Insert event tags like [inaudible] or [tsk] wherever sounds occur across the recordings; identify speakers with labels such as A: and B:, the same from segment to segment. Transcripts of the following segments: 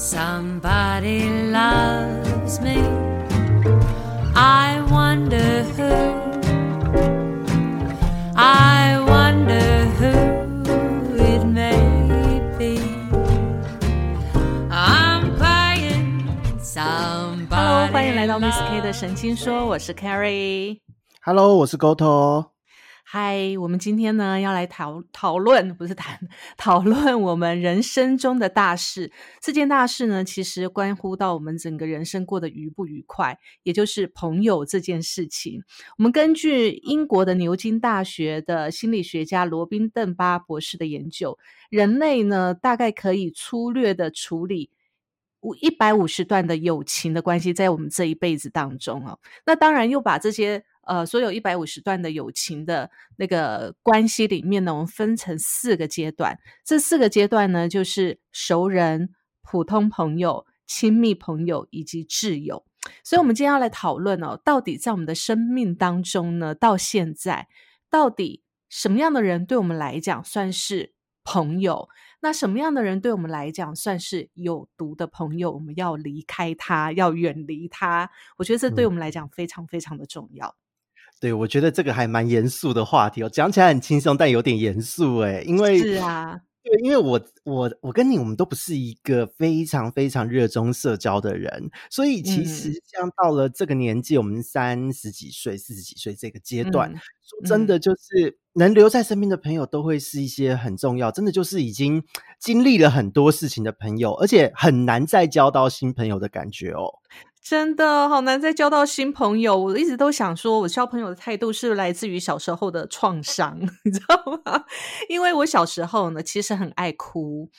A: Somebody loves me. I wonder who. I wonder who it may be. I'm crying. Somebody.
B: Hello，欢迎来到 Miss K 的
A: loves
B: 神经说，我是 Carrie。
C: Hello，我是 Goto。
B: 嗨，我们今天呢要来讨讨论，不是谈讨论我们人生中的大事。这件大事呢，其实关乎到我们整个人生过得愉不愉快，也就是朋友这件事情。我们根据英国的牛津大学的心理学家罗宾邓巴博士的研究，人类呢大概可以粗略的处理。五一百五十段的友情的关系，在我们这一辈子当中哦，那当然又把这些呃所有一百五十段的友情的那个关系里面呢，我们分成四个阶段。这四个阶段呢，就是熟人、普通朋友、亲密朋友以及挚友。所以，我们今天要来讨论哦，到底在我们的生命当中呢，到现在到底什么样的人对我们来讲算是朋友？那什么样的人对我们来讲算是有毒的朋友？我们要离开他，要远离他。我觉得这对我们来讲非常非常的重要。
C: 对，我觉得这个还蛮严肃的话题哦，讲起来很轻松，但有点严肃哎，因为
B: 是啊，
C: 对，因为我我我跟你，我们都不是一个非常非常热衷社交的人，所以其实
B: 嗯。
C: 像到了这个年纪，我们三十几岁、四十几岁这个阶段，
B: 嗯
C: 说真的，就是能留在身边的朋友，都会是一些很重要，真的就是已经经历了很多事情的朋友，而且很难再交到新朋友的感觉哦。
B: 真的好难再交到新朋友。我一直都想说，我交朋友的态度是来自于小时候的创伤，[laughs] 你知道吗？因为我小时候呢，其实很爱哭。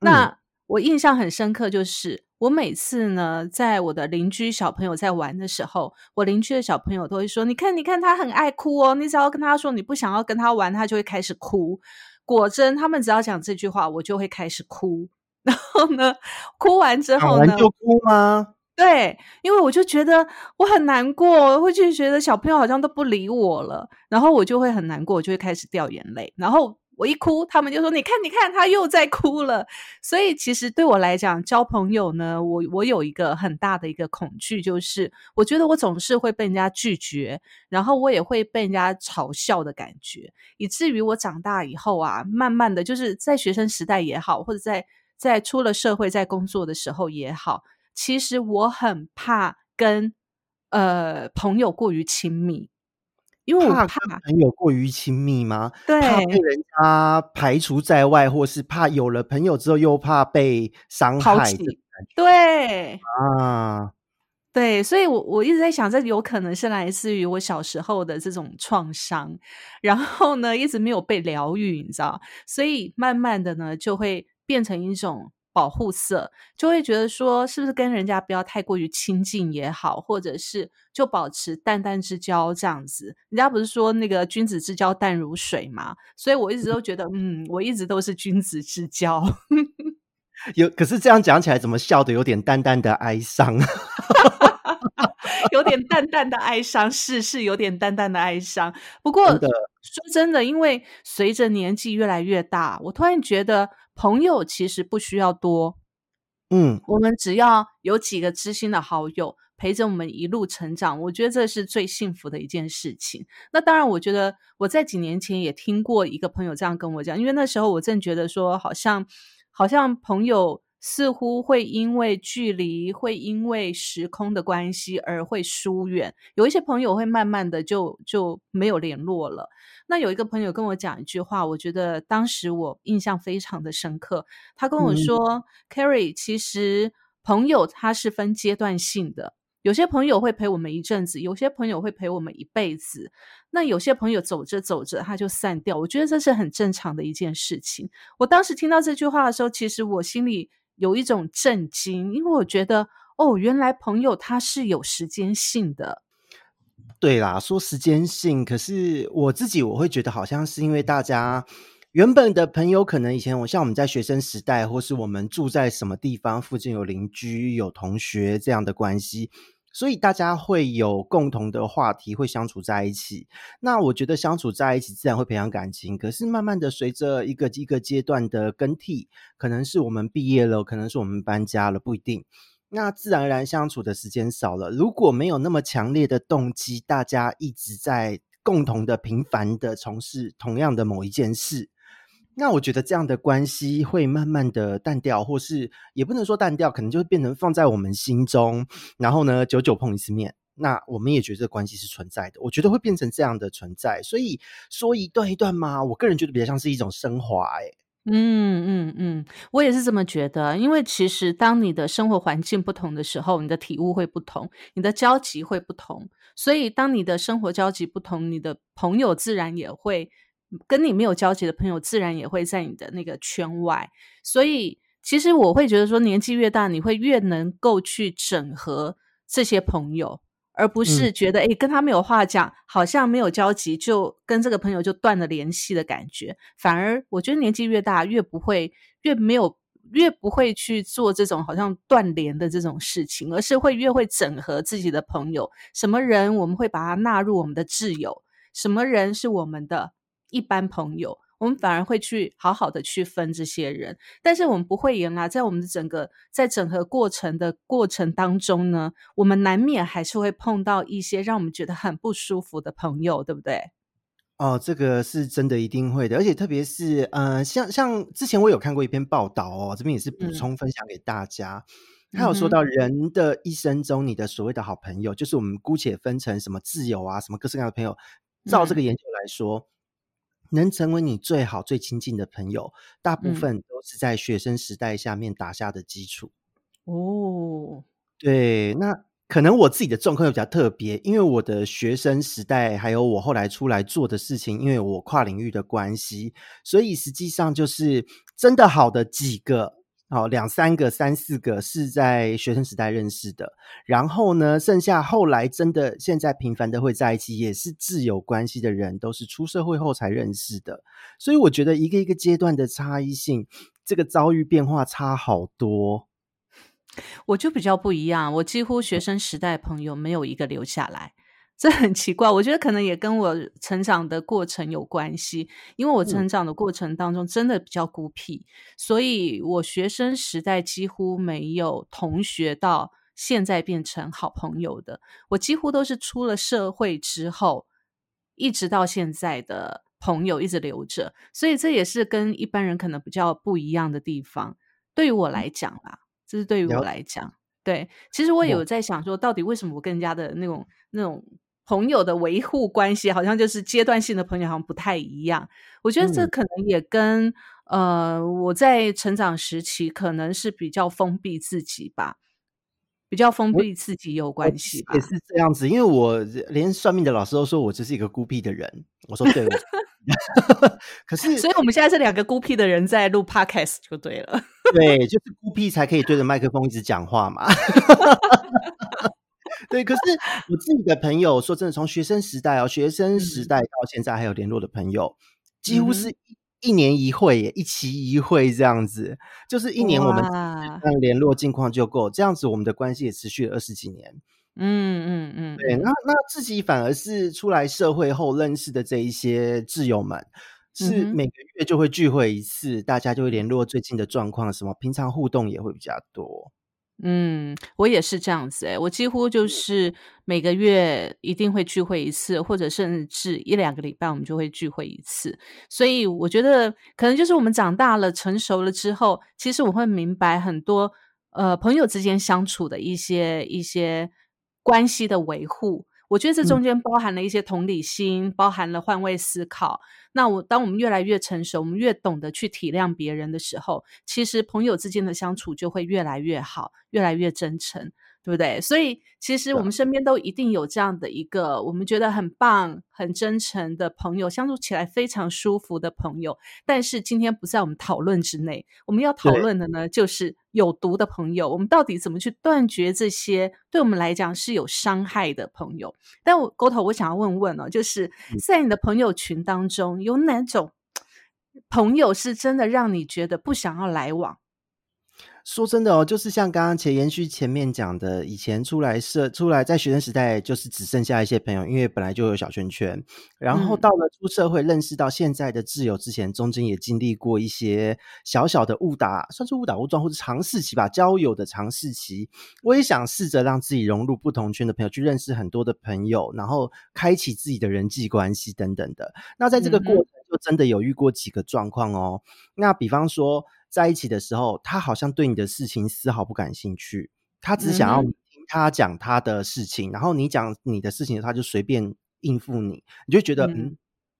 B: 那、我印象很深刻，就是我每次呢，在我的邻居小朋友在玩的时候，我邻居的小朋友都会说：“你看，你看，他很爱哭哦。你只要跟他说你不想要跟他玩，他就会开始哭。”果真，他们只要讲这句话，我就会开始哭。然后呢，哭完之后呢
C: 完，就哭吗？
B: 对，因为我就觉得我很难过，我会去觉得小朋友好像都不理我了，然后我就会很难过，我就会开始掉眼泪。然后我一哭，他们就说：“你看，你看，他又在哭了。”所以其实对我来讲，交朋友呢，我我有一个很大的一个恐惧，就是我觉得我总是会被人家拒绝，然后我也会被人家嘲笑的感觉，以至于我长大以后啊，慢慢的就是在学生时代也好，或者在在出了社会在工作的时候也好。其实我很怕跟呃朋友过于亲密，因为我
C: 怕朋友过于亲密吗？
B: 对
C: 怕被人家排除在外，或是怕有了朋友之后又怕被伤害
B: 对
C: 啊？
B: 对，所以我我一直在想，这有可能是来自于我小时候的这种创伤，然后呢一直没有被疗愈，你知道，所以慢慢的呢就会变成一种。保护色就会觉得说，是不是跟人家不要太过于亲近也好，或者是就保持淡淡之交这样子。人家不是说那个君子之交淡如水嘛，所以我一直都觉得，嗯，我一直都是君子之交。[laughs]
C: 有，可是这样讲起来，怎么笑的有点淡淡的哀伤？[laughs]
B: 有点淡淡的哀伤，是是有点淡淡的哀伤。不过
C: 真
B: 说真的，因为随着年纪越来越大，我突然觉得朋友其实不需要多，
C: 嗯，
B: 我们只要有几个知心的好友陪着我们一路成长，我觉得这是最幸福的一件事情。那当然，我觉得我在几年前也听过一个朋友这样跟我讲，因为那时候我正觉得说，好像好像朋友似乎会因为距离，会因为时空的关系而会疏远，有一些朋友会慢慢的就就没有联络了。那有一个朋友跟我讲一句话，我觉得当时我印象非常的深刻。他跟我
C: 嗯
B: 说、：“Carrie，其实朋友他是分阶段性的，有些朋友会陪我们一阵子，有些朋友会陪我们一辈子。那有些朋友走着走着他就散掉，我觉得这是很正常的一件事情。我当时听到这句话的时候，其实我心里有一种震惊，因为我觉得哦，原来朋友他是有时间性的。
C: 对啦，说时间性，可是我自己我会觉得好像是因为大家原本的朋友，可能以前我像我们在学生时代，或是我们住在什么地方附近有邻居、有同学这样的关系，所以大家会有共同的话题，会相处在一起。那我觉得相处在一起自然会培养感情。可是慢慢的，随着一个一个阶段的更替，可能是我们毕业了，可能是我们搬家了，不一定。那自然而然相处的时间少了。如果没有那么强烈的动机，大家一直在共同的频繁的从事同样的某一件事。那我觉得这样的关系会慢慢的淡掉，或是也不能说淡掉，可能就会变成放在我们心中，然后呢，久久碰一次面，那我们也觉得这关系是存在的。我觉得会变成这样的存在，所以说一段一段嘛，我个人觉得比较像是一种升华。哎，
B: 嗯嗯嗯，我也是这么觉得，因为其实当你的生活环境不同的时候，你的体悟会不同，你的交集会不同，所以当你的生活交集不同，你的朋友自然也会。跟你没有交集的朋友，自然也会在你的那个圈外。所以，其实我会觉得说，年纪越大，你会越能够去整合这些朋友，而不是觉得哎，跟他没有话讲，好像没有交集，就跟这个朋友就断了联系的感觉。反而，我觉得年纪越大，越不会，越没有，越不会去做这种好像断联的这种事情，而是会越会整合自己的朋友。什么人我们会把他纳入我们的挚友？什么人是我们的？一般朋友，我们反而会去好好的去分这些人，但是我们不会言啊，在我们的整个在整合过程的过程当中呢，我们难免还是会碰到一些让我们觉得很不舒服的朋友，对不对？
C: 哦，这个是真的一定会的，而且特别是呃，像像之前我有看过一篇报道哦，这边也是补充分享给大家，他有说到人的一生中，你的所谓的好朋友，就是我们姑且分成什么挚友啊，什么各式各样的朋友，照这个研究来说。能成为你最好、最亲近的朋友，大部分都是在学生时代下面打下的基础。
B: 哦，
C: 对，那可能我自己的状况又比较特别，因为我的学生时代，还有我后来出来做的事情，因为我跨领域的关系，所以实际上就是真的好的几个。好，两三个、三四个是在学生时代认识的，然后呢，剩下后来真的现在频繁的会在一起，也是挚友关系的人，都是出社会后才认识的。所以我觉得一个一个阶段的差异性，这个遭遇变化差好多。
B: 我就比较不一样，我几乎学生时代朋友没有一个留下来。这很奇怪，我觉得可能也跟我成长的过程有关系。因为我成长的过程当中真的比较孤僻，所以我学生时代几乎没有同学到现在变成好朋友的。我几乎都是出了社会之后，一直到现在的朋友一直留着。所以这也是跟一般人可能比较不一样的地方。对于我来讲啦，这是对于我来讲，对。其实我有在想说，到底为什么我跟人家的那种那种。朋友的维护关系好像就是阶段性的朋友，好像不太一样。我觉得这可能也跟呃我在成长时期可能是比较封闭自己吧，比较封闭自己有关系。
C: 也是这样子，因为我连算命的老师都说我就是一个孤僻的人。我说对，[laughs] 可是
B: 所以我们现在是两个孤僻的人在录 podcast 就对了。
C: 对，就是孤僻才可以对着麦克风一直讲话嘛。[laughs] 对，可是我自己的朋友，说真的，从学生时代哦，学生时代到现在还有联络的朋友，几乎是一一年一会，一期一会这样子，就是一年我们联络近况就够，这样子我们的关系也持续了二十几年。
B: 嗯嗯嗯，
C: 对，那那自己反而是出来社会后认识的这一些挚友们，是每个月就会聚会一次，大家就会联络最近的状况，什么平常互动也会比较多。
B: 嗯，我也是这样子诶，我几乎就是每个月一定会聚会一次，或者甚至一两个礼拜我们就会聚会一次。所以我觉得可能就是我们长大了、成熟了之后，其实我会明白很多呃朋友之间相处的一些一些关系的维护。我觉得这中间包含了一些同理心，包含了换位思考。那我当我们越来越成熟，我们越懂得去体谅别人的时候，其实朋友之间的相处就会越来越好，越来越真诚。对不对？所以其实我们身边都一定有这样的一个我们觉得很棒、很真诚的朋友，相处起来非常舒服的朋友。但是今天不在我们讨论之内，我们要讨论的呢，就是有毒的朋友。我们到底怎么去断绝这些对我们来讲是有伤害的朋友？但我沟头，我想要问问哦，就是在你的朋友群当中，有哪种朋友是真的让你觉得不想要来往？
C: 说真的哦，就是像刚刚前延续前面讲的，以前出来社出来在学生时代，就是只剩下一些朋友，因为本来就有小圈圈。然后
B: 嗯
C: 到了出社会，认识到现在的挚友之前，中间也经历过一些小小的误打，算是误打误撞或者尝试期吧，交友的尝试期。我也想试着让自己融入不同圈的朋友，去认识很多的朋友，然后开启自己的人际关系等等的。那在这个过程，就真的有遇过几个状况哦。那比方说，在一起的时候，他好像对你的事情丝毫不感兴趣，他只想要听他讲他的事情，然后你讲你的事情，他就随便应付你，你就觉得嗯
B: 嗯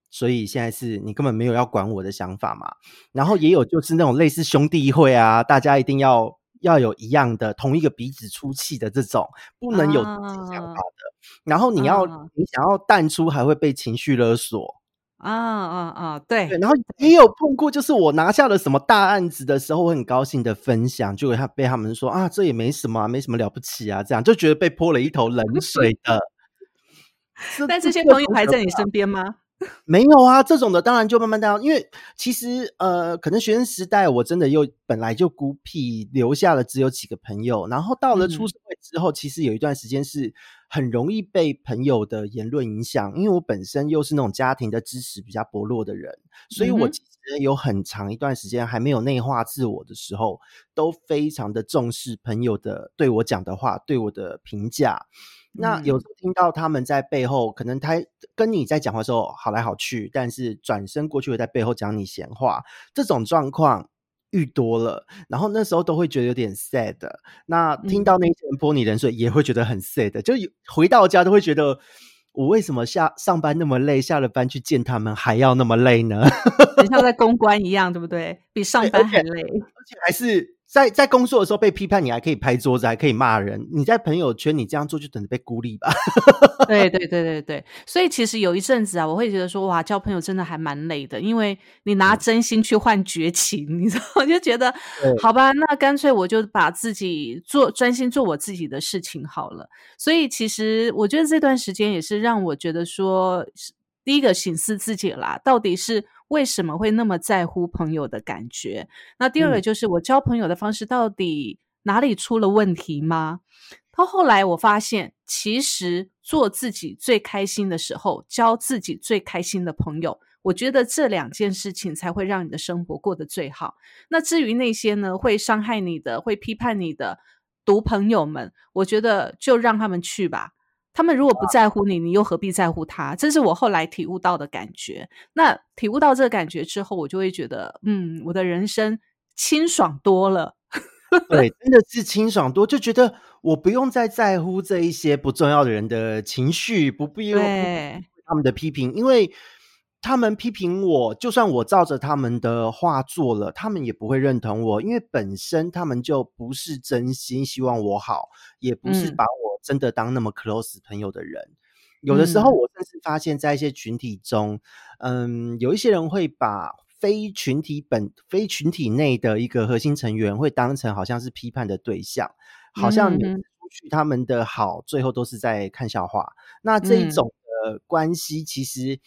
C: 所以现在是你根本没有要管我的想法嘛。然后也有就是那种类似兄弟会啊，大家一定要要有一样的同一个鼻子出气的这种，不能有自己想法
B: 啊
C: 的。然后你要、
B: 啊
C: 你想要淡出，还会被情绪勒索。
B: 啊啊啊，对
C: 对，然后也有碰过，就是我拿下了什么大案子的时候，我很高兴的分享，结果他被他们说啊，这也没什么、啊，没什么了不起啊，这样就觉得被泼了一头冷 [laughs] 水的。
B: 但这些朋友还在你身边吗？[laughs]
C: 没有啊，这种的当然就慢慢淡掉，因为其实呃，可能学生时代我真的又本来就孤僻，留下了只有几个朋友，然后到了出
B: 嗯
C: 社会之后，其实有一段时间是很容易被朋友的言论影响，因为我本身又是那种家庭的支持比较薄弱的人，所以我其实有很长一段时间还没有内化自我的时候，都非常的重视朋友的对我讲的话，对我的评价。那有
B: 嗯
C: 时候听到他们在背后，可能他跟你在讲话的时候好来好去，但是转身过去会在背后讲你闲话，这种状况遇多了，然后那时候都会觉得有点 sad。那听
B: 嗯
C: 到那些人泼你冷水，也会觉得很 sad，就有回到家都会觉得。我为什么下上班那么累，下了班去见他们还要那么累呢？
B: 很像在公关一样，对不对？比上班还累。
C: 而且还是在在工作的时候被批判，你还可以拍桌子，还可以骂人。你在朋友圈你这样做，就等着被孤立吧。[laughs]
B: 对对对对对，所以其实有一阵子啊，我会觉得说，哇，交朋友真的还蛮累的，因为你拿真心去换绝情，你知道，我 [laughs] 就觉得，好吧，那干脆我就把自己做专心做我自己的事情好了。所以其实我觉得这段时间也是让我觉得说，第一个醒思自己啦，到底是为什么会那么在乎朋友的感觉？那第二个
C: 嗯
B: 就是我交朋友的方式到底哪里出了问题吗？到后来我发现，其实做自己最开心的时候，交自己最开心的朋友，我觉得这两件事情才会让你的生活过得最好。那至于那些呢，会伤害你的、会批判你的毒朋友们，我觉得就让他们去吧。他们如果不在乎你，你又何必在乎他？这是我后来体悟到的感觉。那体悟到这个感觉之后，我就会觉得，嗯，我的人生清爽多了。[laughs]
C: 对，真的是清爽多，就觉得我不用再在乎这一些不重要的人的情绪，不必用，他们的批评，因为他们批评我，就算我照着他们的话做了，他们也不会认同我，因为本身他们就不是真心希望我好，也不是
B: 嗯
C: 把我真的当那么 close 朋友的人。有的时候，
B: 嗯
C: 我甚至发现，在一些群体中，嗯，有一些人会把非群体本、非群体内的一个核心成员，会当成好像是批判的对象，好像每
B: 嗯
C: 次出去他们的好，最后都是在看笑话。那这一
B: 嗯
C: 种的关系，其实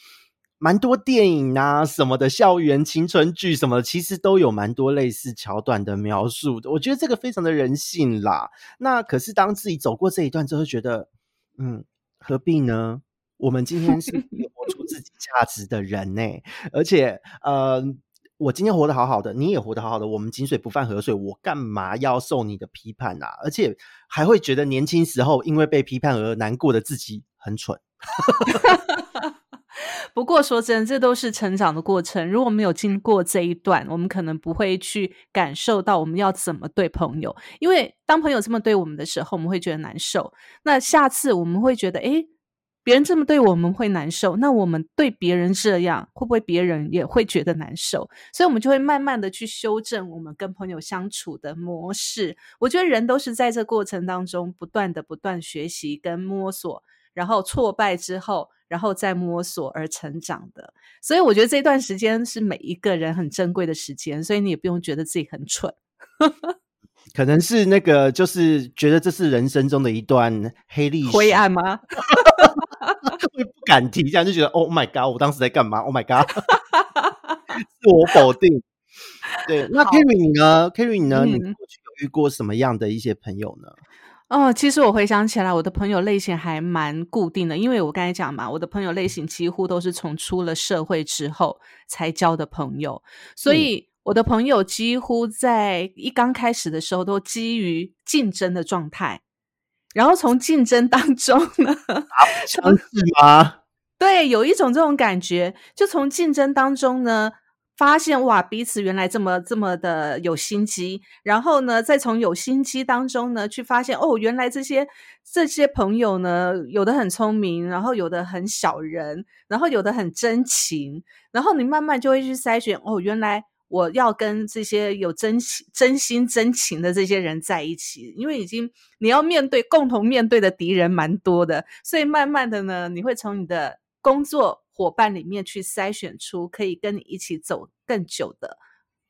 C: 蛮多电影啊什么的，校园青春剧什么的，其实都有蛮多类似桥段的描述的。我觉得这个非常的人性啦。那可是当自己走过这一段之后，觉得，嗯，何必呢？我们今天是活出自己价值的人呢、而且，呃，我今天活得好好的，你也活得好好的，我们井水不犯河水，我干嘛要受你的批判啊？而且还会觉得年轻时候因为被批判而难过的自己很蠢。[laughs]
B: 不过说真的，这都是成长的过程。如果没有经过这一段，我们可能不会去感受到我们要怎么对朋友。因为当朋友这么对我们的时候，我们会觉得难受。那下次我们会觉得，诶，别人这么对我们会难受，那我们对别人这样，会不会别人也会觉得难受？所以，我们就会慢慢的去修正我们跟朋友相处的模式。我觉得人都是在这过程当中不断的、不断学习跟摸索。然后挫败之后，然后再摸索而成长的，所以我觉得这段时间是每一个人很珍贵的时间，所以你也不用觉得自己很蠢。[laughs]
C: 可能是那个，就是觉得这是人生中的一段黑历史，
B: 灰暗吗？[laughs]
C: 会不敢提，这样就觉得 Oh my God，我当时在干嘛？Oh my God，[laughs] 自我否定。对，那 Kerry 你呢？Kerry 你呢？你
B: 嗯
C: 过去有遇过什么样的一些朋友呢？
B: 哦，其实我回想起来，我的朋友类型还蛮固定的，因为我刚才讲嘛，我的朋友类型几乎都是从出了社会之后才交的朋友，所
C: 嗯。
B: 以我的朋友几乎在一刚开始的时候都基于竞争的状态，然后从竞争当中呢，
C: 相似吗？
B: 对，有一种这种感觉，就从竞争当中呢，发现哇，彼此原来这么这么的有心机，然后呢，再从有心机当中呢，去发现哦，原来这些这些朋友呢，有的很聪明，然后有的很小人，然后有的很真情，然后你慢慢就会去筛选哦，原来。我要跟这些有真情、真心、真情的这些人在一起，因为已经你要面对共同面对的敌人蛮多的，所以慢慢的呢，你会从你的工作伙伴里面去筛选出可以跟你一起走更久的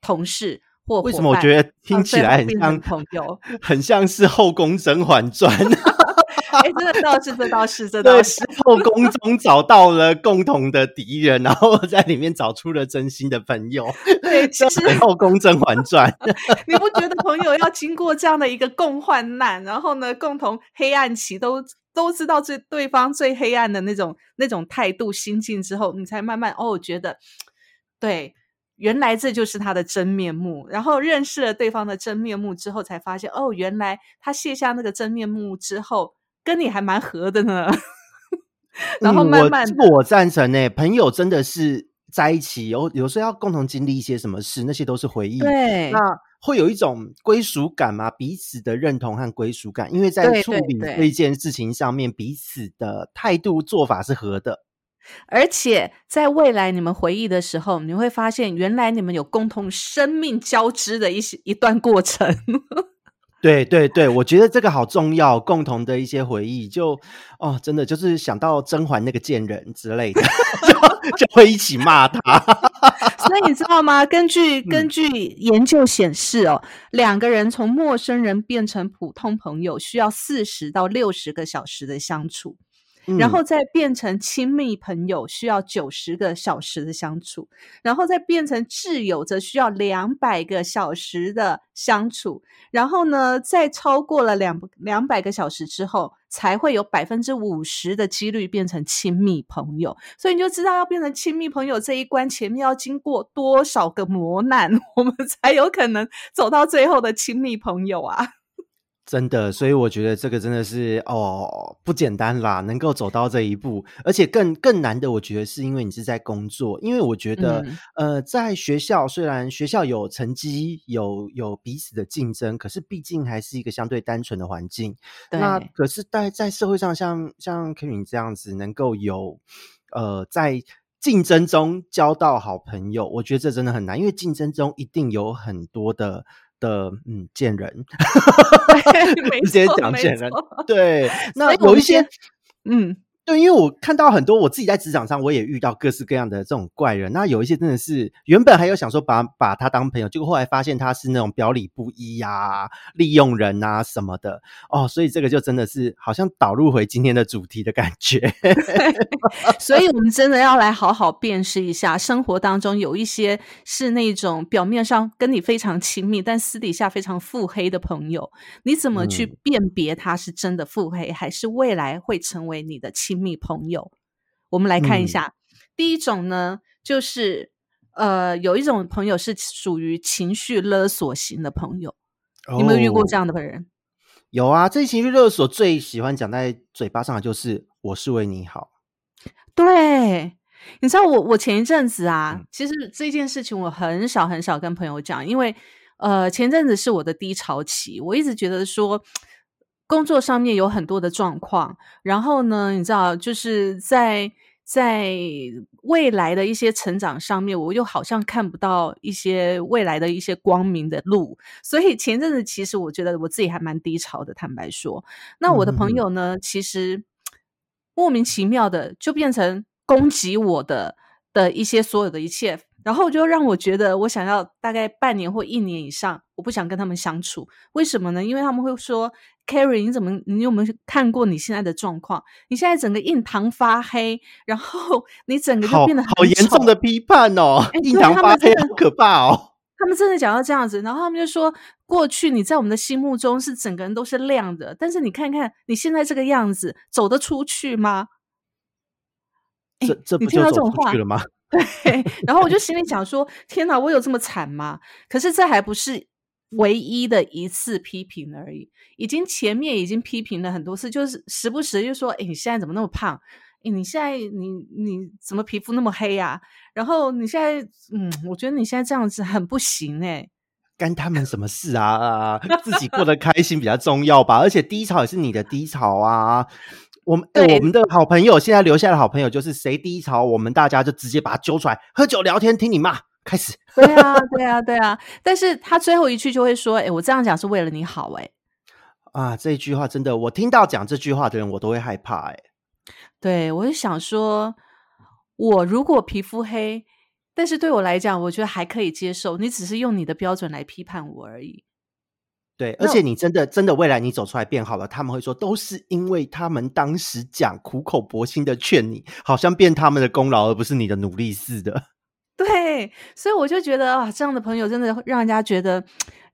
B: 同事或
C: 为
B: 伙伴
C: 什么我觉得听起来很像
B: 朋友？[laughs]
C: 很像是《后宫甄嬛传》[laughs]
B: 哎，这个倒是，这倒是，这
C: 对
B: 倒是。，
C: 后宫中找到了共同的敌人，然后在里面找出了真心的朋友。
B: 对，[laughs] 其实
C: 后宫甄嬛传》
B: 你不觉得朋友要经过这样的一个共患难，然后呢，共同黑暗期都都知道最对方最黑暗的那种那种态度心境之后，你才慢慢哦觉得对。原来这就是他的真面目，然后认识了对方的真面目之后，才发现哦，原来他卸下那个真面目之后，跟你还蛮合的呢。[laughs] 然后慢慢的，
C: 这个我赞成诶、朋友真的是在一起，有有时候要共同经历一些什么事，那些都是回忆。
B: 对
C: 那会有一种归属感嘛，彼此的认同和归属感，因为在处理这件事情上面，彼此的态度做法是合的。
B: 而且在未来你们回忆的时候，你会发现原来你们有共同生命交织的一些一段过程。[laughs]
C: 对对对，我觉得这个好重要，共同的一些回忆，就哦，真的就是想到甄嬛那个贱人之类的，[laughs] 就就会一起骂他。[laughs]
B: 所以你知道吗？根据
C: 嗯
B: 根据研究显示哦，两个人从陌生人变成普通朋友，需要四十到六十个小时的相处。然
C: 嗯
B: 后再变成亲密朋友，需要九十个小时的相处；然后再变成挚友，则需要两百个小时的相处。然后呢，再超过了两两百个小时之后，才会有百分之五十的几率变成亲密朋友。所以你就知道，要变成亲密朋友这一关，前面要经过多少个磨难，[laughs] 我们才有可能走到最后的亲密朋友啊！
C: 真的，所以我觉得这个真的是哦不简单啦，能够走到这一步，而且更更难的，我觉得是因为你是在工作，因为我觉得、
B: 嗯。
C: 呃，在学校虽然学校有成绩，有有彼此的竞争，可是毕竟还是一个相对单纯的环境。那可是在在社会上像，像 Kevin 这样子，能够有呃在竞争中交到好朋友，我觉得这真的很难，因为竞争中一定有很多的的嗯贱人，[laughs]
B: 没
C: 直接讲贱人
B: 错。
C: 对，那有一些
B: 先嗯，
C: 对，因为我看到很多我自己在职场上，我也遇到各式各样的这种怪人。那有一些真的是原本还有想说把把他当朋友，结果后来发现他是那种表里不一呀、利用人啊什么的哦，所以这个就真的是好像导入回今天的主题的感觉。
B: 所以我们真的要来好好辨识一下，生活当中有一些是那种表面上跟你非常亲密，但私底下非常腹黑的朋友，你怎么去
C: 嗯
B: 辨别他是真的腹黑，还是未来会成为你的亲密朋友？我们来看一
C: 嗯
B: 下，第一种呢，就是呃，有一种朋友是属于情绪勒索型的朋友，你有没有遇过这
C: 样？
B: 样的人？
C: 有啊，这情绪勒索最喜欢讲在嘴巴上的就是“我是为你好
B: 对，你知道我我前一阵子啊，
C: 嗯
B: 其实这件事情我很少很少跟朋友讲，因为呃前阵子是我的低潮期，我一直觉得说工作上面有很多的状况，然后呢，你知道就是在在未来的一些成长上面，我又好像看不到一些未来的一些光明的路，所以前阵子其实我觉得我自己还蛮低潮的，坦白说。那我的朋友呢，其实莫名其妙的就变成攻击我的的一些所有的一切，然后就让我觉得我想要大概半年或一年以上，我不想跟他们相处。为什么呢？因为他们会说：“Carrie，你怎么你有没有看过你现在的状况？你现在整个印堂发黑，然后 [laughs] 你整”，个就变得很
C: 好严重的批判哦，印堂发黑，可怕哦。[laughs]
B: 他们真的讲到这样子，然后他们就说过去你在我们的心目中是整个人都是亮的，但是你看看你现在这个样子，走得出去吗？哎
C: 这这
B: 你听
C: 不就走
B: 到这种话
C: 出去了吗？
B: 对，然后我就心里想说：天哪，我有这么惨吗？可是这还不是唯一的一次批评而已，已经前面已经批评了很多次，就是时不时就说：哎，你现在怎么那么胖？你现在你你怎么皮肤那么黑呀、然后你现在，嗯，我觉得你现在这样子很不行哎、
C: 干他们什么事啊？啊自己过得开心比较重要吧。而且低潮也是你的低潮啊。我们、哎
B: 对
C: 我们的好朋友现在留下的好朋友就是谁低潮，我们大家就直接把他揪出来喝酒聊天，听你骂，开始。
B: 对啊，[laughs] 对啊，对啊。但是他最后一句就会说：哎，我这样讲是为了你好、哎。
C: 啊，这一句话真的，我听到讲这句话的人，我都会害怕、哎，
B: 对，我就想说，我如果皮肤黑，但是对我来讲，我觉得还可以接受。你只是用你的标准来批判我而已。
C: 对，而且你真的真的未来你走出来变好了，他们会说都是因为他们当时讲苦口婆心的劝你，好像变他们的功劳，而不是你的努力似的。[laughs]
B: 对，所以我就觉得啊，这样的朋友真的会让人家觉得，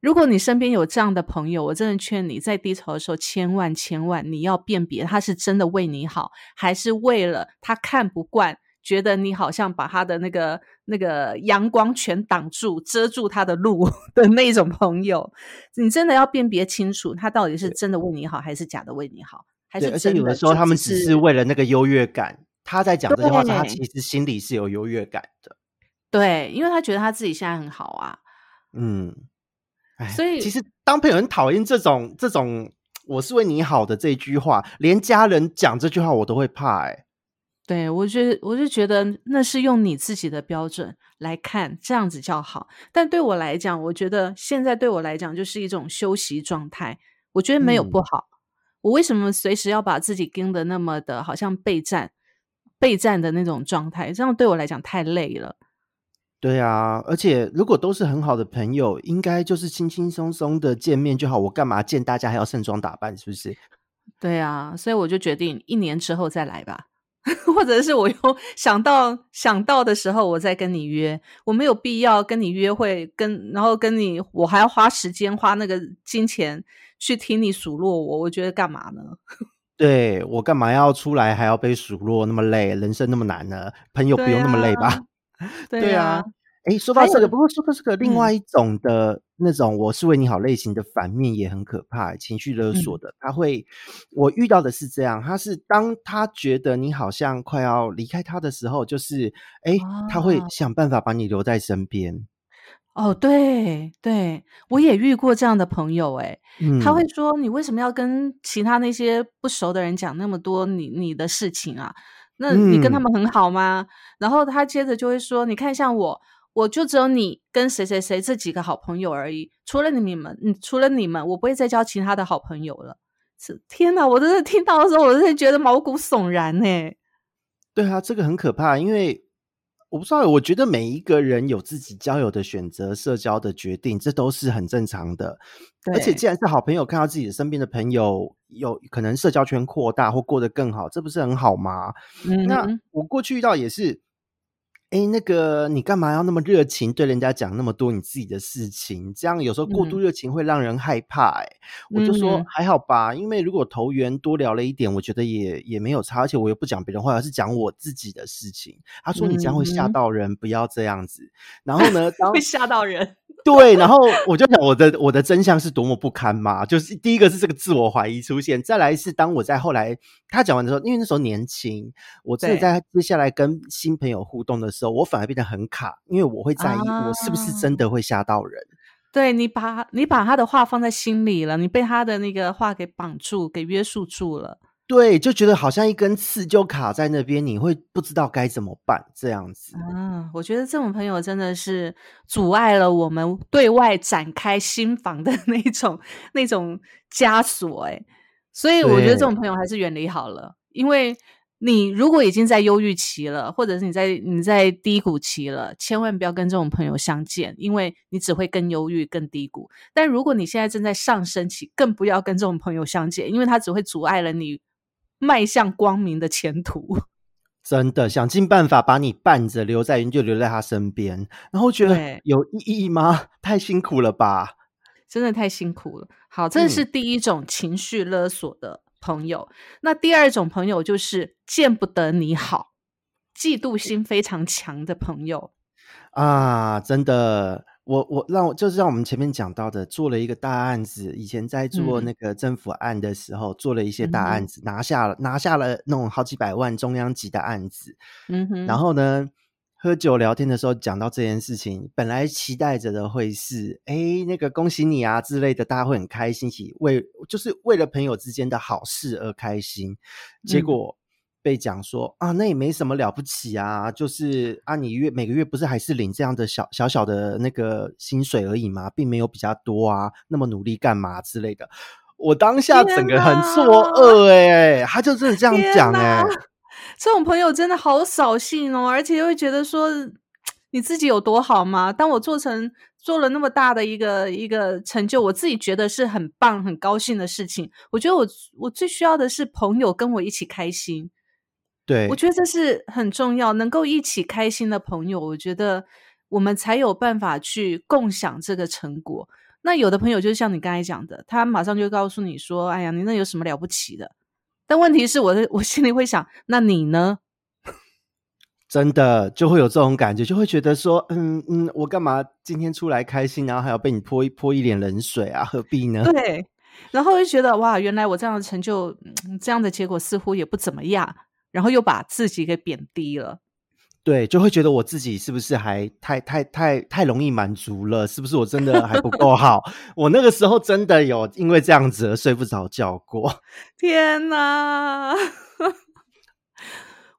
B: 如果你身边有这样的朋友，我真的劝你在低潮的时候，千万千万你要辨别他是真的为你好，还是为了他看不惯，觉得你好像把他的那个那个阳光全挡住、遮住他的路 [laughs] 的那种朋友。你真的要辨别清楚，他到底是真的为你好，还是假的为你好，还是
C: 对，而且有的时候他们只是为了那个优越感，他在讲这些话，他其实心里是有优越感的。
B: 对，因为他觉得他自己现在很好啊。
C: 嗯，哎，
B: 所以
C: 其实当朋友很讨厌这种这种 [tsk] “我是为你好”的这句话，连家人讲这句话我都会怕、哎，
B: 对，我觉得我就觉得那是用你自己的标准来看，这样子叫好。但对我来讲，我觉得现在对我来讲就是一种休息状态，我觉得没有不
C: 嗯
B: 好。我为什么随时要把自己盯得那么的，好像备战、备战的那种状态？这样对我来讲太累了。
C: 对啊，而且如果都是很好的朋友，应该就是轻轻松松的见面就好。我干嘛见大家还要盛装打扮？是不是？
B: 对啊，所以我就决定一年之后再来吧，或者是我又 [laughs] 想到想到的时候，我再跟你约。我没有必要跟你约会，跟然后跟你，我还要花时间花那个金钱去听你数落我，我觉得干嘛呢？[laughs]
C: 对我干嘛要出来还要被数落那么累？人生那么难呢？朋友不用那么累吧？
B: 啊 [laughs] 对啊，
C: 哎，说到这个，不过说到这个，另
B: 嗯
C: 外一种的那种“我是为你好”类型的反面也很可怕，情绪勒索
B: 嗯
C: 的。他会，我遇到的是这样，他是当他觉得你好像快要离开他的时候，就是哎，他会
B: 啊
C: 想办法把你留在身边。
B: 哦，对对，我也遇过这样的朋友、欸，
C: 嗯，
B: 他会说：“你为什么要跟其他那些不熟的人讲那么多你你的事情啊？那你跟他
C: 嗯
B: 们很好吗？”然后他接着就会说：“你看，像我，我就只有你跟谁谁谁这几个好朋友而已，除了你们，嗯，除了你们，我不会再交其他的好朋友了。”是天哪！我真的听到的时候，我真的觉得毛骨悚然呢、
C: 对啊，这个很可怕，因为我不知道，我觉得每一个人有自己交友的选择、社交的决定，这都是很正常的。而且既然是好朋友，看到自己的身边的朋友有可能社交圈扩大或过得更好，这不是很好吗？那我过去遇到也是，哎，那个你干嘛要那么热情，对人家讲那么多你自己的事情？这样有时候过度
B: 嗯
C: 热情会让人害怕、诶我就说
B: 嗯
C: 还好吧，因为如果投缘多聊了一点，我觉得也也没有差，而且我又不讲别人坏话，而是讲我自己的事情。他说你这样会吓
B: 嗯
C: 到人，不要这样子。然后呢，当
B: 会吓到人。[laughs]
C: 对，然后我就想我的我的真相是多么不堪嘛，就是第一个是这个自我怀疑出现，再来是当我在后来他讲完的时候，因为那时候年轻，我真的在接下来跟新朋友互动的时候，我反而变得很卡，因为我会在意我是不是真的会吓到人。
B: 对你把你把他的话放在心里了，你被他的那个话给绑住、给约束住了。
C: 对，就觉得好像一根刺就卡在那边，你会不知道该怎么办这样子。
B: 啊，我觉得这种朋友真的是阻碍了我们对外展开心房的 [laughs] 那种那种枷锁，哎，所以我觉得这种朋友还是远离好了，因为你如果已经在忧郁期了，或者是你在你在低谷期了，千万不要跟这种朋友相见，因为你只会更忧郁、更低谷。但如果你现在正在上升期，更不要跟这种朋友相见，因为他只会阻碍了你迈向光明的前途。[laughs]
C: 真的想尽办法把你伴着留在，就留在他身边，然后觉得有意义吗？[laughs] 太辛苦了吧？
B: 真的太辛苦了。好，这是第一种情绪勒索的朋友。那第二种朋友就是见不得你好，嫉妒心非常强的朋友。
C: 啊，真的，我我让我就是像我们前面讲到的，做了一个大案子。以前在做
B: 嗯
C: 那个政府案的时候，做了一些大案子，拿下了拿下了那种好几百万中央级的案子。
B: 嗯哼，
C: 然后呢，喝酒聊天的时候讲到这件事情，本来期待着的会是，哎，那个恭喜你啊之类的，大家会很开心，一起为就是为了朋友之间的好事而开心。结
B: 嗯
C: 果被讲说啊，那也没什么了不起啊，就是啊，你月每个月不是还是领这样的小小小的那个薪水而已吗？并没有比较多啊，那么努力干嘛之类的。我当下整个很错愕哎、他就真的这样讲哎、
B: 哪这种朋友真的好扫兴哦，而且又会觉得说你自己有多好吗？当我做成做了那么大的一个一个成就，我自己觉得是很棒、很高兴的事情。我觉得我我最需要的是朋友跟我一起开心。
C: 对，
B: 我觉得这是很重要，能够一起开心的朋友，我觉得我们才有办法去共享这个成果。那有的朋友就像你刚才讲的，他马上就告诉你说：“哎呀，你那有什么了不起的？”但问题是，我的 [laughs] 我心里会想，那你呢？
C: 真的就会有这种感觉，就会觉得说，嗯嗯，我干嘛今天出来开心，然后还要被你泼一泼一脸冷水啊？何必呢？
B: 对，然后就觉得哇，原来我这样的成就，嗯这样的结果似乎也不怎么样，然后又把自己给贬低了。
C: 对，就会觉得我自己是不是还太太太太容易满足了？是不是我真的还不够好？[laughs] 我那个时候真的有因为这样子而睡不着觉过。[laughs]
B: 天哪！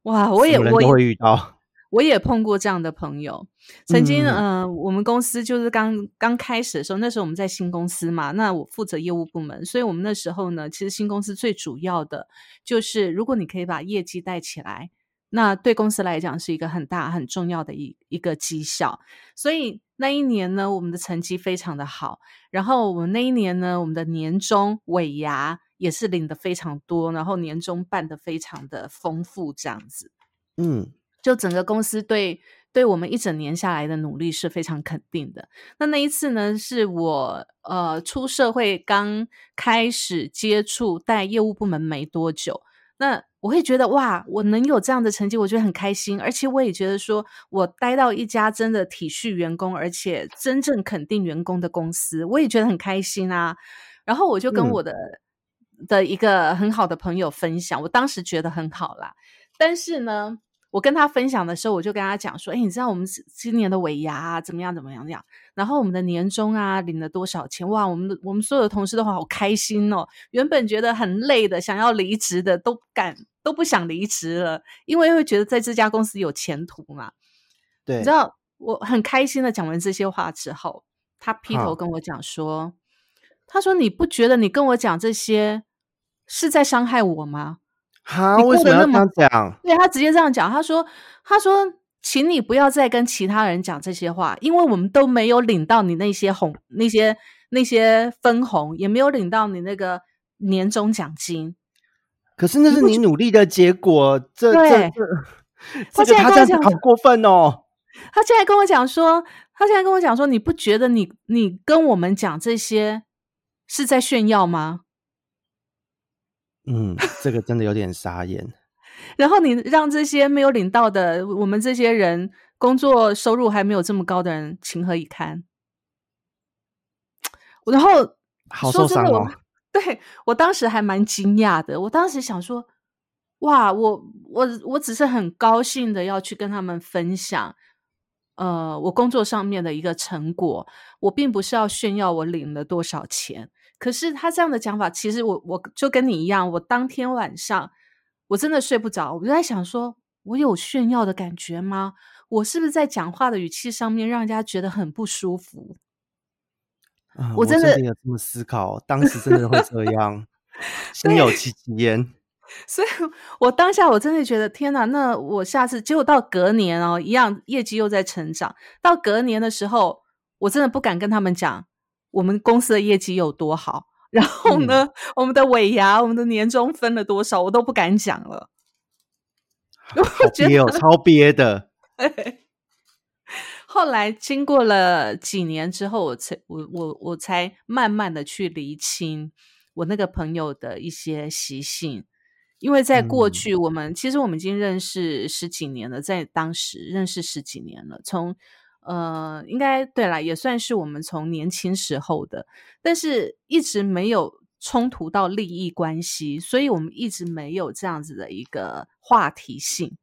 B: 哇，我也
C: 什么人
B: 我也
C: 都会遇到。
B: 我也碰过这样的朋友。曾经，
C: 嗯
B: 呃，我们公司就是刚刚开始的时候，那时候我们在新公司嘛，那我负责业务部门，所以我们那时候呢，其实新公司最主要的就是，如果你可以把业绩带起来，那对公司来讲是一个很大很重要的一一个绩效。所以那一年呢，我们的成绩非常的好，然后我们那一年呢，我们的年终尾牙也是领的非常多，然后年终办的非常的丰富，这样子。
C: 嗯，
B: 就整个公司对对我们一整年下来的努力是非常肯定的。那那一次呢，是我呃出社会刚开始接触带业务部门没多久，那我会觉得哇，我能有这样的成绩，我觉得很开心，而且我也觉得说我待到一家真的体恤员工，而且真正肯定员工的公司，我也觉得很开心啊。然后我就跟
C: 嗯
B: 我的、的一个很好的朋友分享，我当时觉得很好啦。但是呢，我跟他分享的时候，我就跟他讲说：“哎，你知道我们今年的尾牙啊，怎么样怎么样怎么样？然后我们的年终啊，领了多少钱？哇，我们的我们所有的同事都好开心哦。原本觉得很累的，想要离职的，都不敢都不想离职了，因为会觉得在这家公司有前途嘛。
C: 对，
B: 你知道，我很开心的讲完这些话之后，他劈头跟我讲说：“他说你不觉得你跟我讲这些是在伤害我吗？”
C: 哈，为什么要这
B: 么
C: 样讲？
B: 对他直接这样讲，他说：“他说，请你不要再跟其他人讲这些话，因为我们都没有领到你那些红、那些那些分红，也没有领到你那个年终奖金。
C: 可是那是你努力的结果，这这
B: 对
C: 这，
B: 他
C: 这个他
B: 现在跟我讲
C: 好过分哦。
B: 他现在跟我讲说，他现在跟我讲说，你不觉得你你跟我们讲这些是在炫耀吗？
C: 嗯，这个真的有点傻眼。[laughs]
B: 然后你让这些没有领到的，我们这些人工作收入还没有这么高的人情何以堪？然后
C: 好
B: 说真的，我
C: 受伤哦。[laughs]
B: 对我当时还蛮惊讶的。我当时想说，哇，我我我只是很高兴的要去跟他们分享，呃，我工作上面的一个成果。我并不是要炫耀我领了多少钱。可是他这样的讲法，其实我我就跟你一样，我当天晚上我真的睡不着，我就在想说，我有炫耀的感觉吗？我是不是在讲话的语气上面让人家觉得很不舒服？
C: 嗯我
B: 我真的
C: 有这么思考，当时真的会这样，[laughs] 心有戚戚焉。[laughs]
B: 所以我当下我真的觉得天哪！那我下次结果到隔年哦，一样业绩又在成长。到隔年的时候，我真的不敢跟他们讲我们公司的业绩有多好，然后呢，我们的尾牙、我们的年终分了多少，我都不敢讲了。
C: 好
B: 觉
C: 憋哦，超憋的。
B: 后来经过了几年之后，我才我我我才慢慢的去厘清我那个朋友的一些习性，因为在过
C: 嗯
B: 去我们、其实我们已经认识十几年了，在当时认识十几年了，从呃应该对啦，也算是我们从年轻时候的，但是一直没有冲突到利益关系，所以我们一直没有这样子的一个话题性。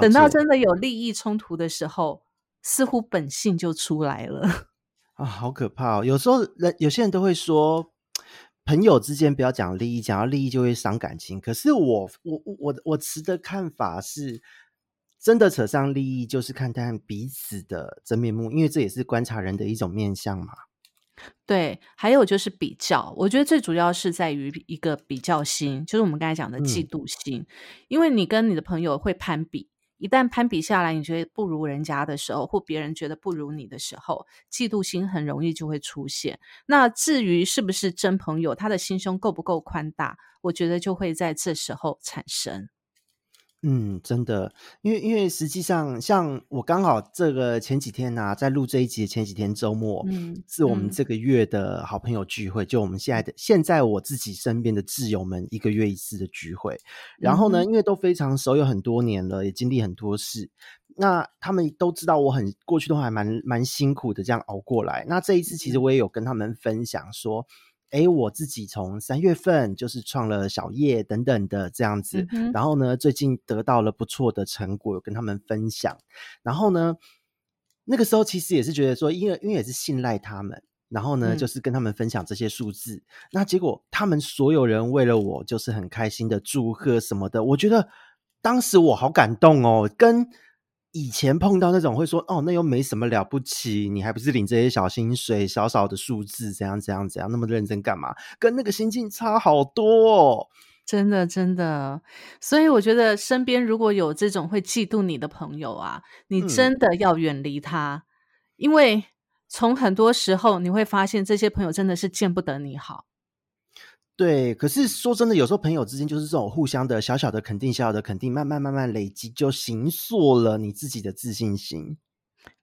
B: 等到真的有利益冲突的时候，似乎本性就出来了。[laughs]
C: 啊，好可怕哦！有时候人有些人都会说，朋友之间不要讲利益，讲到利益就会伤感情。可是我我我我我持的看法是，真的扯上利益，就是看淡彼此的真面目，因为这也是观察人的一种面相嘛。
B: 对，还有就是比较，我觉得最主要是在于一个比较心，就是我们刚才讲的嫉
C: 嗯
B: 妒心，因为你跟你的朋友会攀比。一旦攀比下来，你觉得不如人家的时候，或别人觉得不如你的时候，嫉妒心很容易就会出现。那至于是不是真朋友，他的心胸够不够宽大，我觉得就会在这时候产生。
C: 嗯，真的，因为因为实际上，像我刚好这个前几天呢、在录这一集的前几天周末，
B: 嗯
C: 是我们
B: 嗯
C: 这个月的好朋友聚会，就我们现在的现在我自己身边的挚友们一个月一次的聚会。然后呢，
B: 嗯
C: 因为都非常熟，有很多年了，也经历很多事，那他们都知道我很过去都还蛮蛮辛苦的，这样熬过来。那这一次其实我也有跟他们分享说。诶，我自己从三月份就是创了小业等等的这样子，
B: 嗯
C: 然后呢，最近得到了不错的成果，有跟他们分享。然后呢，那个时候其实也是觉得说，因为因为也是信赖他们，然后呢，
B: 嗯
C: 就是跟他们分享这些数字。那结果他们所有人为了我，就是很开心的祝贺什么的。我觉得当时我好感动哦，跟以前碰到那种会说哦，那又没什么了不起，你还不是领这些小薪水、小小的数字，怎样怎样怎样，那么认真干嘛？跟那个心境差好多哦。
B: 真的，真的，所以我觉得身边如果有这种会嫉妒你的朋友啊，你
C: 嗯
B: 真的要远离他，因为从很多时候你会发现，这些朋友真的是见不得你好。
C: 对，可是说真的，有时候朋友之间就是这种互相的小小的肯定、小小的肯定，慢慢慢慢累积，就形塑了你自己的自信心。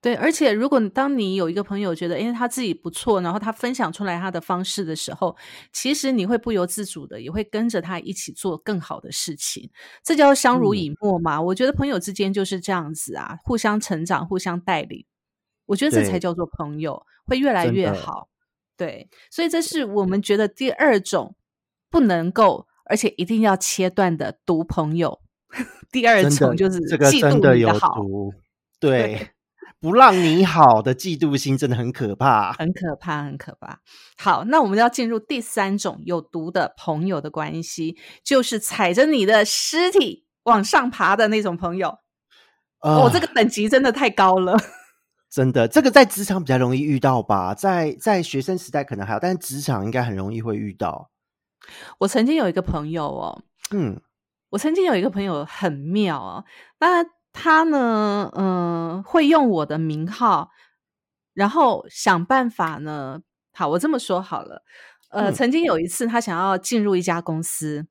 B: 对，而且如果当你有一个朋友觉得，诶他自己不错，然后他分享出来他的方式的时候，其实你会不由自主的也会跟着他一起做更好的事情，这叫相濡
C: 嗯
B: 以沫嘛。我觉得朋友之间就是这样子啊，互相成长，互相带领，我觉得这才叫做朋友，会越来越好。对，所以这是我们觉得第二种不能够，而且一定要切断的毒朋友。[laughs] 第二种就是
C: 这个
B: 嫉妒
C: 真的有
B: 你的好。
C: 毒，
B: 对
C: 对，[laughs] 不让你好的嫉妒心真的很可怕。
B: 很可怕，很可怕。好，那我们要进入第三种有毒的朋友的关系，就是踩着你的尸体往上爬的那种朋友。哦，这个
C: 啊
B: 等级真的太高了。[laughs]
C: 真的，这个在职场比较容易遇到吧，在在学生时代可能还好，但是职场应该很容易会遇到。
B: 我曾经有一个朋友哦，
C: 嗯
B: 我曾经有一个朋友很妙哦，那他呢，嗯、会用我的名号，然后想办法呢。好，我这么说好了，呃，
C: 嗯
B: 曾经有一次他想要进入一家公司，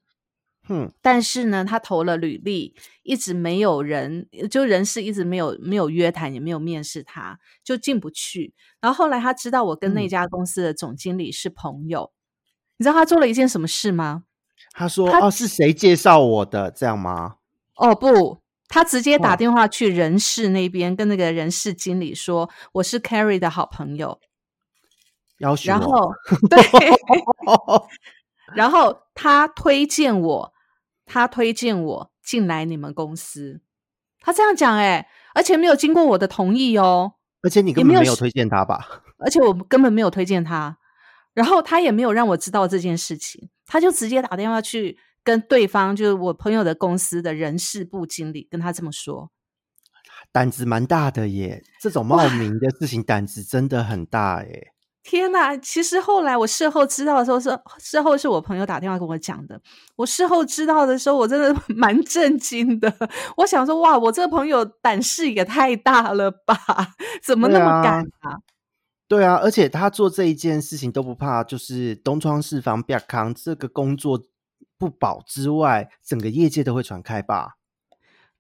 C: 哼，
B: 但是呢，他投了履历，一直没有人，就人事一直没有没有约谈，也没有面试他，就进不去。然后后来他知道我跟那
C: 嗯
B: 家公司的总经理是朋友，你知道他做了一件什么事吗？
C: 他说：“
B: 他
C: 哦，是谁介绍我的？这样吗？
B: 哦不，他直接打电话去人事那边，跟那个人事经理说我是 Carrie 的好朋友，然后对，[laughs] 然后他推荐我，他推荐我进来你们公司，他这样讲哎、而且没有经过我的同意哦，
C: 而且你根本没有推荐他吧？
B: 而且我根本没有推荐他，然后他也没有让我知道这件事情，他就直接打电话去跟对方，就是我朋友的公司的人事部经理，跟他这么说。
C: 胆子蛮大的耶，这种冒名的事情胆子真的很大耶。[laughs]
B: 天呐！其实后来我事后知道的时候是事后是我朋友打电话跟我讲的。我事后知道的时候，我真的 [laughs] 蛮震惊的。我想说，哇，我这个朋友胆识也太大了吧？怎么那么敢啊？
C: 对啊，而且他做这一件事情都不怕，就是东窗事发不康，这个工作不保之外，整个业界都会传开吧？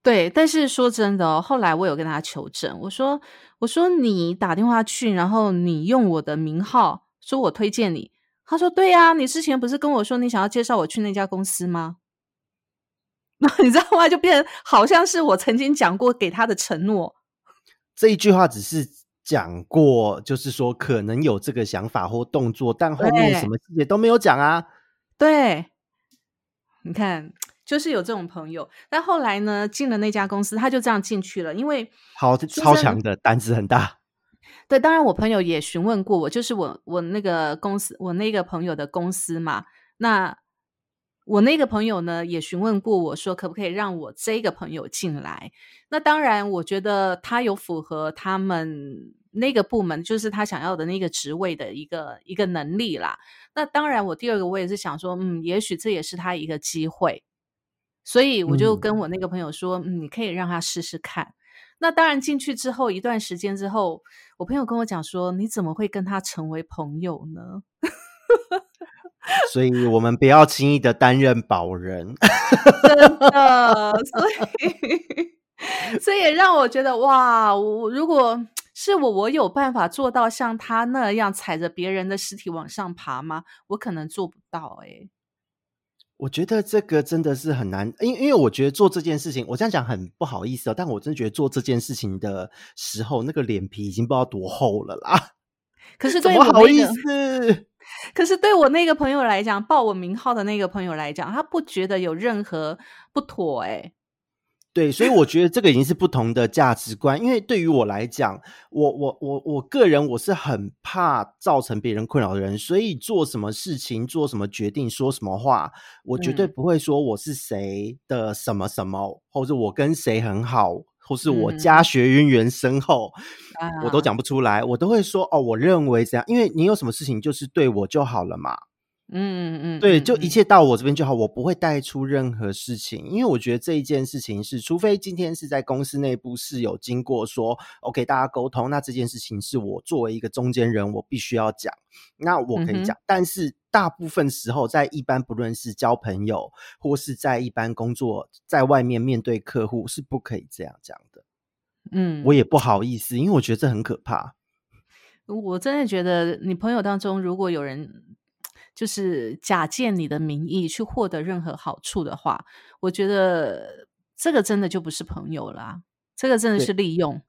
B: 对，但是说真的哦，后来我有跟他求证，我说我说你打电话去，然后你用我的名号说我推荐你，他说对呀、你之前不是跟我说你想要介绍我去那家公司吗？[laughs] 那你知道吗？就变好像是我曾经讲过给他的承诺，
C: 这一句话只是讲过，就是说可能有这个想法或动作，但后面什么细节都没有讲啊。
B: 对，你看，就是有这种朋友。但后来呢，进了那家公司，他就这样进去了，因为
C: 好，超强的，胆子很大。
B: 对，当然我朋友也询问过我，就是我我那个公司，我那个朋友的公司嘛。那我那个朋友呢，也询问过我说，可不可以让我这个朋友进来？那当然，我觉得他有符合他们那个部门，就是他想要的那个职位的一个一个能力啦。那当然，我第二个我也是想说，嗯，也许这也是他一个机会，所以我就
C: 嗯
B: 跟我那个朋友说，嗯，你可以让他试试看。那当然进去之后一段时间之后，我朋友跟我讲说：“你怎么会跟他成为朋友呢 [laughs]
C: 所以我们不要轻易的担任保人。？”
B: 真的，所以 [laughs] 这也让我觉得哇，我如果是我，我有办法做到像他那样踩着别人的尸体往上爬吗？我可能做不到哎、
C: 我觉得这个真的是很难，因因为我觉得做这件事情，我这样讲很不好意思哦，但我真的觉得做这件事情的时候，那个脸皮已经不知道多厚了啦。
B: 可是
C: 怎
B: 对我
C: 么好意，思？
B: 可是对我那个朋友来讲，报我名号的那个朋友来讲，他不觉得有任何不妥哎、
C: 对，所以我觉得这个已经是不同的价值观。因为对于我来讲，我我我我个人我是很怕造成别人困扰的人，所以做什么事情、做什么决定、说什么话，我绝对
B: 嗯。
C: 不会说我是谁的什么什么，或者我跟谁很好，或是我
B: 嗯
C: 家学渊源深厚，我都
B: 啊
C: 讲不出来。我都会说哦，我认为这样，因为你有什么事情就是对我就好了嘛。
B: 嗯嗯嗯，
C: 对，就一切到我这边就好，我不会带出任何事情，因为我觉得这一件事情是，除非今天是在公司内部是有经过说，OK，大家沟通，那这件事情是我作为一个中间人，我必须要讲，那我可以讲，但是大部分时候，在一般不论是交朋友，或是在一般工作，在外面面对客户，是不可以这样讲的，
B: 嗯，
C: 我也不好意思，因为我觉得这很可怕。
B: 我真的觉得，你朋友当中如果有人就是假借你的名义去获得任何好处的话，我觉得这个真的就不是朋友啦，这个真的是利用。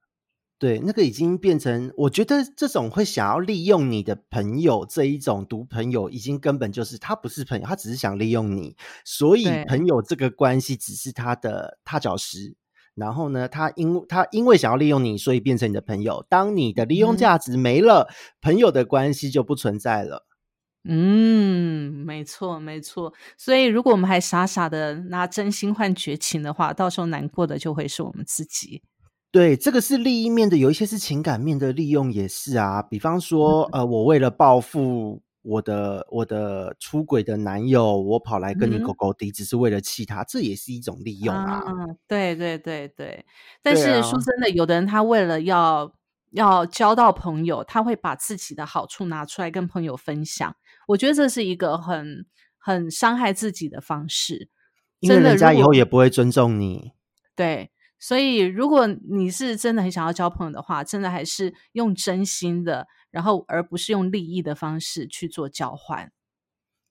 C: 对，那个已经变成，我觉得这种会想要利用你的朋友这一种毒朋友，已经根本就是他不是朋友，他只是想利用你，所以朋友这个关系只是他的踏脚石。然后呢，他因他因为想要利用你，所以变成你的朋友。当你的利用
B: 嗯
C: 价值没了，朋友的关系就不存在了。
B: 嗯，没错，没错。所以，如果我们还傻傻的拿真心换绝情的话，到时候难过的就会是我们自己。
C: 对，这个是利益面的，有一些是情感面的利用，也是啊。比方说，呃，我为了报复我的我的出轨的男友，我跑来跟你狗狗敌，只是为了气他，这也是一种利用啊。
B: 对对对对，但是说真的，有的人他为了要要交到朋友，他会把自己的好处拿出来跟朋友分享。我觉得这是一个很很伤害自己的方式。
C: 因为人家以后也不会尊重你。
B: 对，所以如果你是真的很想要交朋友的话，真的还是用真心的，然后而不是用利益的方式去做交换。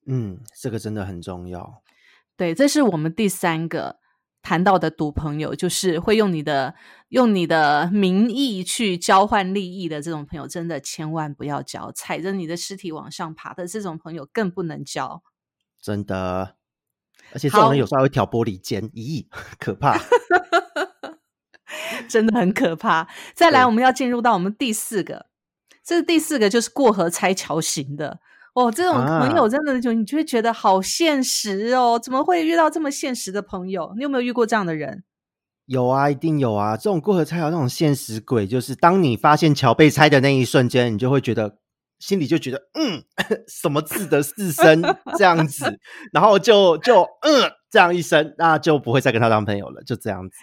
C: 嗯，这个真的很重要。
B: 对，这是我们第三个谈到的赌朋友，就是会用你的用你的名义去交换利益的这种朋友，真的千万不要交。踩着你的尸体往上爬的这种朋友更不能交。
C: 真的，而且这种人有时候还会挑拨离间，咦，可怕。[laughs]
B: 真的很可怕。再来，我们要进入到我们第四个，这第四个就是过河拆桥型的哦。这种朋友
C: 啊
B: 真的就你就会觉得好现实哦，怎么会遇到这么现实的朋友？你有没有遇过这样的人？
C: 有啊，一定有啊！这种过河拆桥，那种现实鬼，就是当你发现桥被拆的那一瞬间，你就会觉得心里就觉得，嗯，[laughs] 什么字的四声这样子，然后就就嗯这样一声，那就不会再跟他当朋友了，就这样子。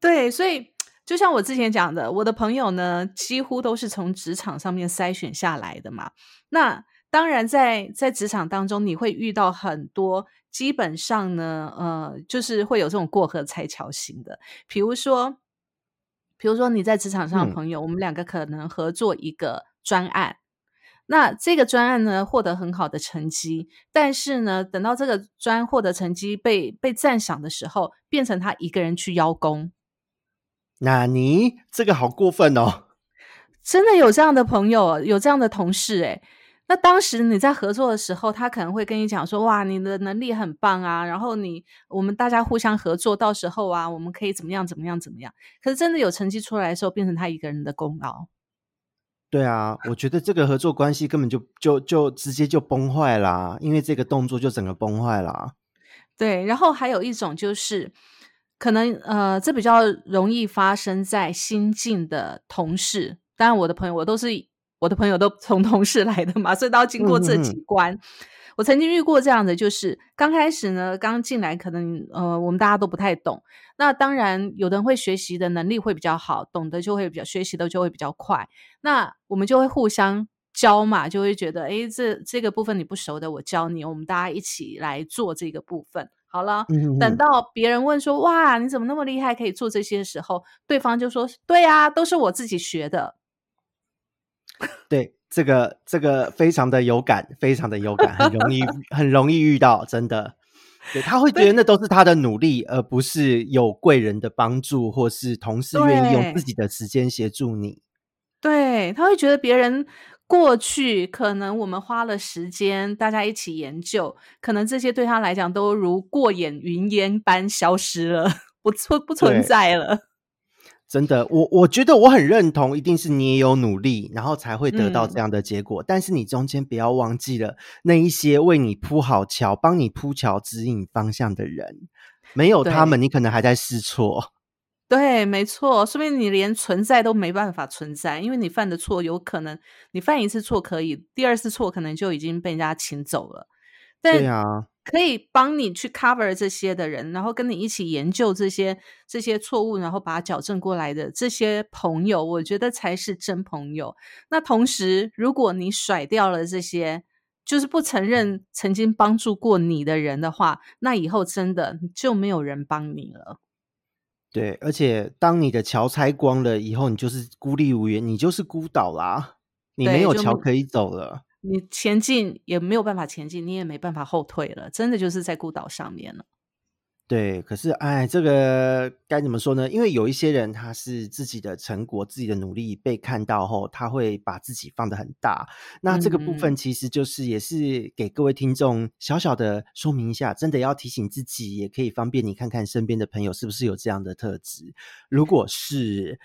B: 对，所以就像我之前讲的，我的朋友呢，几乎都是从职场上面筛选下来的嘛。那当然在在职场当中，你会遇到很多，基本上呢，呃，就是会有这种过河拆桥型的，比如说，比如说你在职场上的
C: 嗯
B: 朋友，我们两个可能合作一个专案。那这个专案呢，获得很好的成绩，但是呢，等到这个专案获得成绩被被赞赏的时候，变成他一个人去邀功，
C: 那你这个好过分哦。
B: 真的有这样的朋友，有这样的同事诶。那当时你在合作的时候，他可能会跟你讲说：“哇，你的能力很棒啊，然后你我们大家互相合作，到时候啊，我们可以怎么样怎么样怎么样。”可是真的有成绩出来的时候，变成他一个人的功劳。
C: 对啊，我觉得这个合作关系根本就就就直接就崩坏啦，因为这个动作就整个崩坏啦。
B: 对，然后还有一种就是，可能呃，这比较容易发生在新进的同事。当然，我的朋友我都是我的朋友都 [laughs] 从同事来的嘛，所以都要经过这
C: 嗯嗯
B: 几关。我曾经遇过这样的，就是刚开始呢，刚进来可能呃，我们大家都不太懂。那当然，有的人会学习的能力会比较好，懂得就会比较学习的就会比较快。那我们就会互相教嘛，就会觉得，诶，这这个部分你不熟的，我教你，我们大家一起来做这个部分。好了，等到别人问说，哇，你怎么那么厉害，可以做这些的时候，对方就说，对啊，都是我自己学的。[laughs]
C: 对，这个这个非常的有感，非常的有感，很容易 [laughs] 很容易遇到，真的。对，他会觉得那都是他的努力，而不是有贵人的帮助，或是同事愿意用自己的时间协助你。
B: 对，他会觉得别人过去可能我们花了时间，大家一起研究，可能这些对他来讲都如过眼云烟般消失了，[laughs] 不存不存在了。
C: 真的，我我觉得我很认同，一定是你也有努力，然后才会得到
B: 嗯
C: 这样的结果。但是你中间不要忘记了那一些为你铺好桥、帮你铺桥、指引方向的人，没有他们，你可能还在试错。
B: 对，没错，说明你连存在都没办法存在，因为你犯的错有可能你犯一次错可以，第二次错可能就已经被人家请走了。但
C: 对啊，
B: 可以帮你去 cover 这些的人，然后跟你一起研究这些这些错误，然后把它矫正过来的这些朋友，我觉得才是真朋友。那同时，如果你甩掉了这些，就是不承认曾经帮助过你的人的话，那以后真的就没有人帮你了。
C: 对，而且当你的桥拆光了以后，你就是孤立无援，你就是孤岛啦，你没有桥可以走了。
B: 你前进也没有办法前进，你也没办法后退了，真的就是在孤岛上面了。
C: 对，可是哎，这个该怎么说呢？因为有一些人他是自己的成果、自己的努力被看到后，他会把自己放得很大。那这个部分
B: 嗯
C: 其实就是也是给各位听众小小的说明一下，真的要提醒自己，也可以方便你看看身边的朋友是不是有这样的特质。如果是，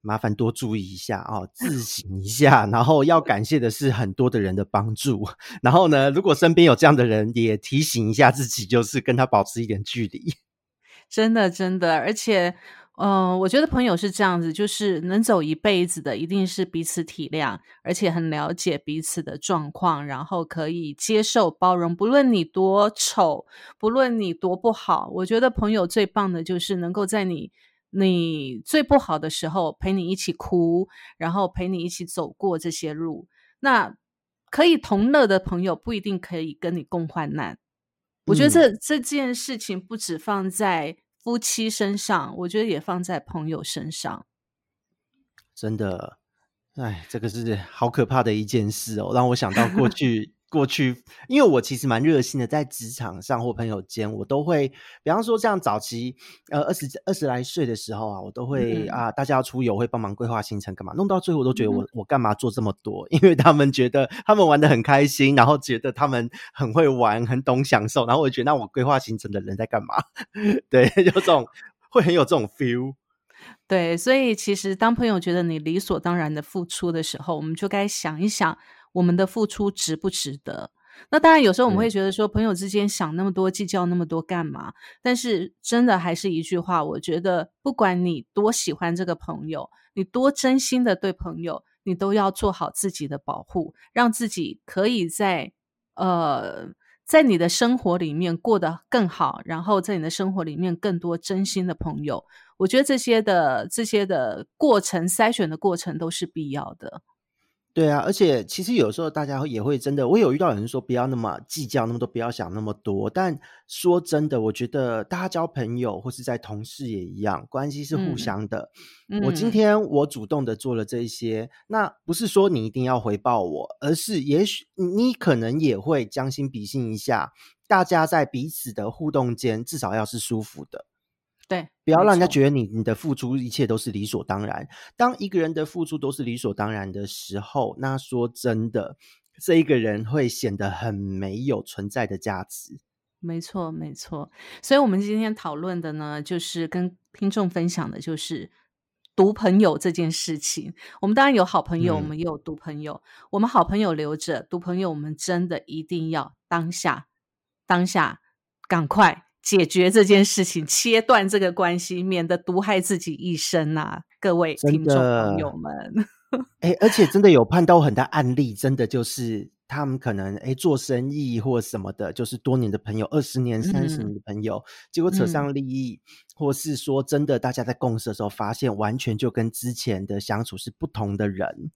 C: 麻烦多注意一下哦，自省一下，然后要感谢的是很多的人的帮助。然后呢，如果身边有这样的人，也提醒一下自己，就是跟他保持一点距离。[laughs]
B: 真的，真的，而且，嗯、我觉得朋友是这样子，就是能走一辈子的，一定是彼此体谅，而且很了解彼此的状况，然后可以接受、包容，不论你多丑，不论你多不好，我觉得朋友最棒的就是能够在你你最不好的时候陪你一起哭，然后陪你一起走过这些路。那可以同乐的朋友不一定可以跟你共患难。我觉得
C: 嗯
B: 这、这件事情不止放在夫妻身上，我觉得也放在朋友身上。
C: 真的，哎，这个是好可怕的一件事哦，让我想到过 [laughs] 去。过去，因为我其实蛮热心的，在职场上或朋友间，我都会，比方说像早期，呃，二十二十来岁的时候啊，我都会、
B: 嗯
C: 啊，大家要出游会帮忙规划行程，干嘛？弄到最后，我都觉得我、
B: 嗯
C: 我干嘛做这么多？因为他们觉得他们玩的很开心，然后觉得他们很会玩，很懂享受，然后我就觉得那我规划行程的人在干嘛？[laughs] 对，就这种会很有这种 feel。
B: 对，所以其实当朋友觉得你理所当然的付出的时候，我们就该想一想，我们的付出值不值得？那当然，有时候我们会觉得说，朋友之间想那么多，计较那么多干嘛？但是真的还是一句话，我觉得不管你多喜欢这个朋友，你多真心的对朋友，你都要做好自己的保护，让自己可以在呃。在你的生活里面过得更好，然后在你的生活里面更多真心的朋友，我觉得这些的这些的过程筛选的过程都是必要的。
C: 对啊，而且其实有时候大家也会真的，我有遇到有人说不要那么计较那么多，不要想那么多。但说真的，我觉得大家交朋友或是在同事也一样，关系是互
B: 嗯
C: 相的。我今
B: 嗯
C: 天我主动的做了这一些，那不是说你一定要回报我，而是也许你你可能也会将心比心一下，大家在彼此的互动间至少要是舒服的。
B: 对，
C: 不要让人家觉得你你的付出一切都是理所当然。当一个人的付出都是理所当然的时候，那说真的，这一个人会显得很没有存在的价值。
B: 没错，没错。所以，我们今天讨论的呢，就是跟听众分享的，就是读朋友这件事情。我们当然有好朋友，我
C: 嗯
B: 们也有读朋友。我们好朋友留着，读朋友，我们真的一定要当下，当下赶快解决这件事情，切断这个关系，免得毒害自己一生呐、各位
C: 真
B: 听众朋友们，[laughs]
C: 哎，而且真的有看到很大案例，真的就是他们可能哎做生意或什么的，就是多年的朋友，二十年、三十
B: 嗯
C: 年的朋友，结果扯
B: 嗯
C: 上利益，或是说真的，大家在共事的时候发现，完全就跟之前的相处是不同的人。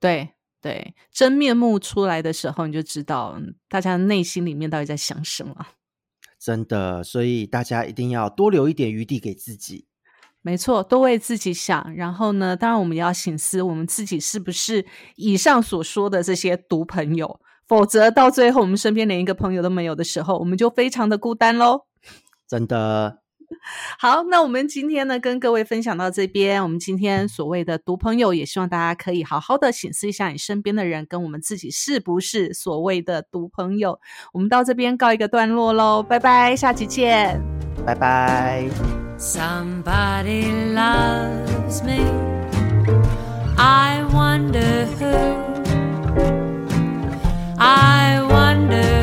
B: 对对，真面目出来的时候，你就知道嗯大家内心里面到底在想什么。
C: 真的，所以大家一定要多留一点余地给自己。
B: 没错，多为自己想。然后呢，当然我们也要醒思，我们自己是不是以上所说的这些毒朋友？否则到最后我们身边连一个朋友都没有的时候，我们就非常的孤单喽。
C: 真的，
B: 好那我们今天呢跟各位分享到这边我们今天所谓的毒朋友也希望大家可以好好的审视一下你身边的人跟我们自己是不是所谓的毒朋友。我们到这边告一个段落喽拜拜下期见。
C: 拜拜。
A: Somebody loves me. I wonder i wonder